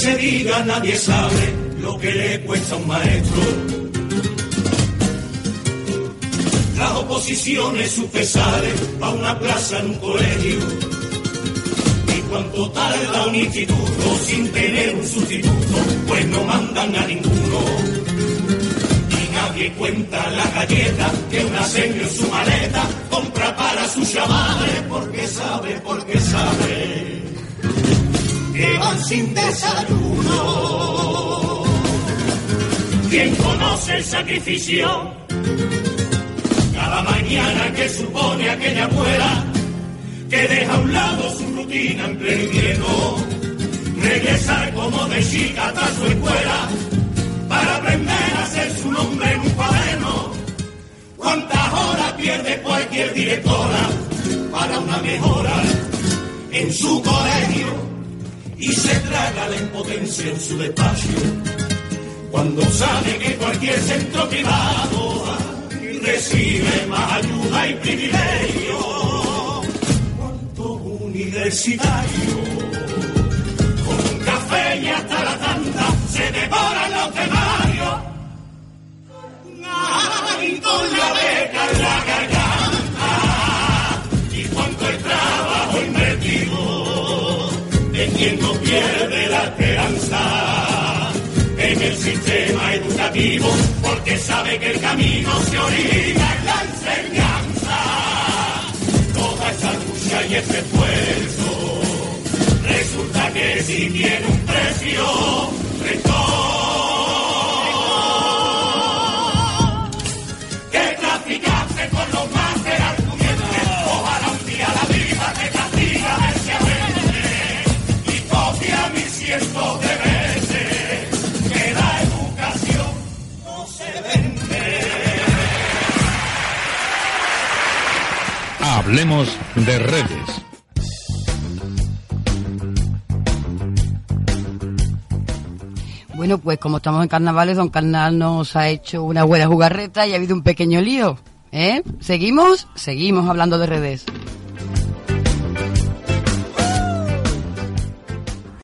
se diga, nadie sabe lo que le cuesta a un maestro. Las oposiciones, sus pesares, a una plaza en un colegio. Y cuánto tarda un instituto sin tener un sustituto, pues no mandan a ninguno. Y nadie cuenta la galleta que una señora en su maleta sin desayuno. ¿Quién conoce el sacrificio? Cada mañana que supone aquella abuela que deja a un lado su rutina en pleno invierno, regresar como de chica hasta su escuela para aprender a hacer su nombre en un cuaderno. ¿Cuántas horas pierde cualquier directora para una mejora en su colegio? Y se traga la impotencia en su despacho. Cuando sabe que cualquier centro privado recibe más ayuda y privilegio. Cuánto universitario en el sistema educativo, porque sabe que el camino se orina en la enseñanza. Toda esa lucha y ese esfuerzo, resulta que si tiene un precio, Hablemos de redes. Bueno, pues como estamos en carnavales, don Carnal nos ha hecho una buena jugarreta y ha habido un pequeño lío. ¿Eh? ¿Seguimos? Seguimos hablando de redes.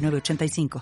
906985.